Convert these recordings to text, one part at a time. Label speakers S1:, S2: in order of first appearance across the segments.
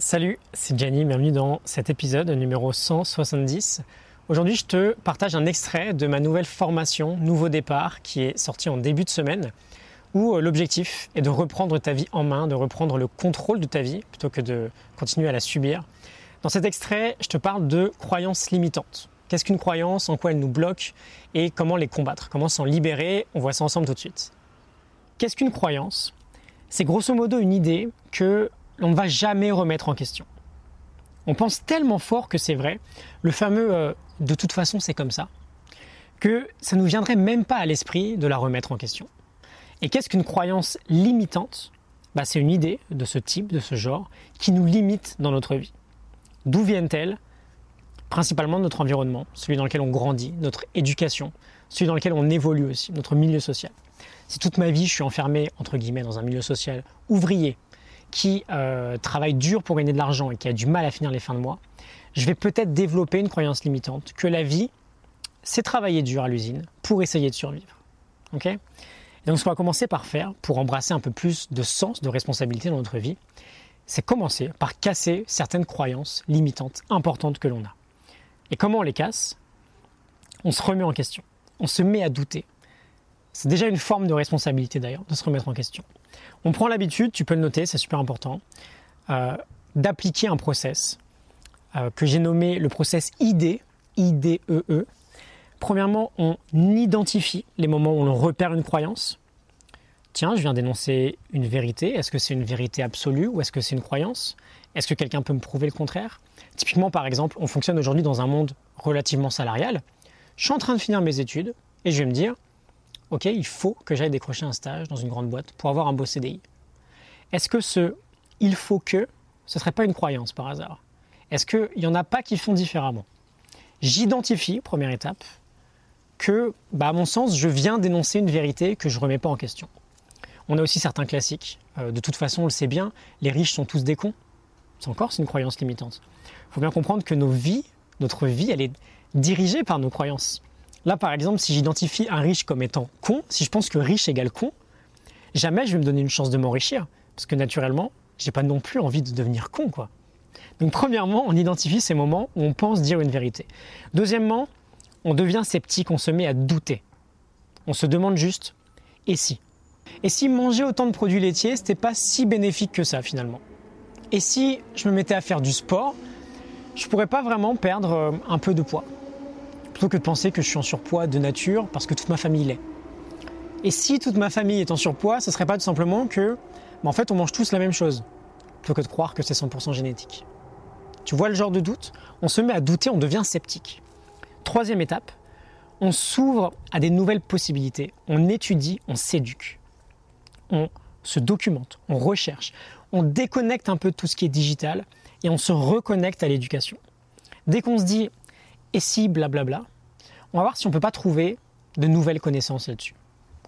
S1: Salut, c'est Gianni, bienvenue dans cet épisode numéro 170. Aujourd'hui, je te partage un extrait de ma nouvelle formation Nouveau départ qui est sortie en début de semaine où euh, l'objectif est de reprendre ta vie en main, de reprendre le contrôle de ta vie plutôt que de continuer à la subir. Dans cet extrait, je te parle de croyances limitantes. Qu'est-ce qu'une croyance, en quoi elle nous bloque? Et comment les combattre, comment s'en libérer, on voit ça ensemble tout de suite. Qu'est-ce qu'une croyance? C'est grosso modo une idée que on ne va jamais remettre en question. On pense tellement fort que c'est vrai, le fameux euh, de toute façon c'est comme ça, que ça ne nous viendrait même pas à l'esprit de la remettre en question. Et qu'est-ce qu'une croyance limitante? Bah, C'est une idée de ce type, de ce genre, qui nous limite dans notre vie. D'où viennent-elles? Principalement de notre environnement, celui dans lequel on grandit, notre éducation, celui dans lequel on évolue aussi, notre milieu social. Si toute ma vie je suis enfermé, entre guillemets, dans un milieu social ouvrier, qui euh, travaille dur pour gagner de l'argent et qui a du mal à finir les fins de mois, je vais peut-être développer une croyance limitante que la vie, c'est travailler dur à l'usine pour essayer de survivre. Ok? Et donc ce qu'on va commencer par faire pour embrasser un peu plus de sens, de responsabilité dans notre vie, c'est commencer par casser certaines croyances limitantes importantes que l'on a. Et comment on les casse? On se remet en question, on se met à douter. C'est déjà une forme de responsabilité d'ailleurs, de se remettre en question. On prend l'habitude, tu peux le noter, c'est super important, euh, d'appliquer un process euh, que j'ai nommé le process ID, IDEE. E. Premièrement, on identifie les moments où on repère une croyance. Tiens, je viens d'énoncer une vérité. Est-ce que c'est une vérité absolue ou est-ce que c'est une croyance? Est-ce que quelqu'un peut me prouver le contraire? Typiquement, par exemple, on fonctionne aujourd'hui dans un monde relativement salarial. Je suis en train de finir mes études et je vais me dire, OK, il faut que j'aille décrocher un stage dans une grande boîte pour avoir un beau CDI. Est-ce que ce il faut que, ce ne serait pas une croyance par hasard? Est-ce qu'il n'y en a pas qui font différemment? J'identifie, première étape, que, bah, à mon sens, je viens d'énoncer une vérité que je ne remets pas en question. On a aussi certains classiques. Euh, de toute façon, on le sait bien, les riches sont tous des cons. C'est encore une croyance limitante. Il faut bien comprendre que nos vies, notre vie, elle est dirigée par nos croyances. Là, par exemple, si j'identifie un riche comme étant con, si je pense que riche égale con, jamais je vais me donner une chance de m'enrichir. Parce que naturellement, j'ai pas non plus envie de devenir con, quoi. Donc, premièrement, on identifie ces moments où on pense dire une vérité. Deuxièmement, on devient sceptique, on se met à douter. On se demande juste, et si? Et si manger autant de produits laitiers, c'était pas si bénéfique que ça, finalement? Et si je me mettais à faire du sport, je pourrais pas vraiment perdre euh, un peu de poids? Plutôt que de penser que je suis en surpoids de nature parce que toute ma famille l'est. Et si toute ma famille est en surpoids, ce serait pas tout simplement que, bah, en fait, on mange tous la même chose, plutôt que de croire que c'est 100% génétique. Tu vois le genre de doute? On se met à douter, on devient sceptique. Troisième étape, on s'ouvre à des nouvelles possibilités, on étudie, on s'éduque. On se documente, on recherche, on déconnecte un peu tout ce qui est digital et on se reconnecte à l'éducation. Dès qu'on se dit et si blablabla, on va voir si on ne peut pas trouver de nouvelles connaissances là-dessus.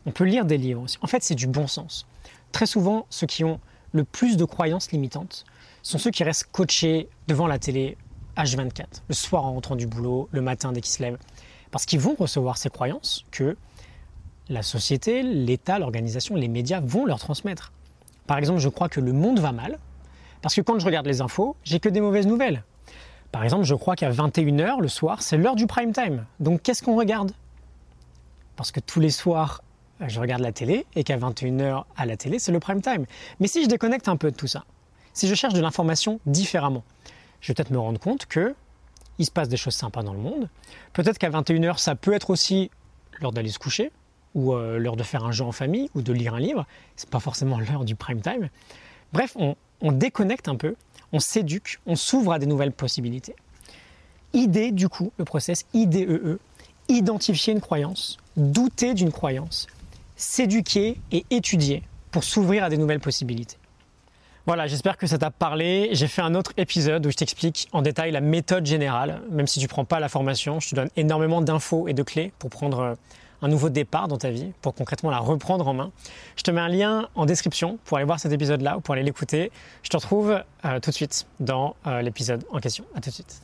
S1: On peut lire des livres aussi. En fait, c'est du bon sens. Très souvent, ceux qui ont le plus de croyances limitantes sont ceux qui restent coachés devant la télé H24, le soir en rentrant du boulot, le matin dès qu'ils se lèvent. Parce qu'ils vont recevoir ces croyances que la société, l'État, l'organisation, les médias vont leur transmettre. Par exemple, je crois que le monde va mal, parce que quand je regarde les infos, j'ai que des mauvaises nouvelles. Par exemple, je crois qu'à 21h le soir, c'est l'heure du prime time. Donc qu'est-ce qu'on regarde? Parce que tous les soirs, je regarde la télé et qu'à 21h à la télé, c'est le prime time. Mais si je déconnecte un peu de tout ça, si je cherche de l'information différemment, je vais peut-être me rendre compte que il se passe des choses sympas dans le monde. Peut-être qu'à 21h, ça peut être aussi l'heure d'aller se coucher ou euh, l'heure de faire un jeu en famille ou de lire un livre. C'est pas forcément l'heure du prime time. Bref, on déconnecte un peu on s'éduque, on s'ouvre à des nouvelles possibilités. Idée, du coup, le process IDEE, e, identifier une croyance, douter d'une croyance, s'éduquer et étudier pour s'ouvrir à des nouvelles possibilités. Voilà, j'espère que ça t'a parlé. J'ai fait un autre épisode où je t'explique en détail la méthode générale. Même si tu prends pas la formation, je te donne énormément d'infos et de clés pour prendre un nouveau départ dans ta vie pour concrètement la reprendre en main. Je te mets un lien en description pour aller voir cet épisode-là ou pour aller l'écouter. Je te retrouve euh, tout de suite dans euh, l'épisode en question. À tout de suite.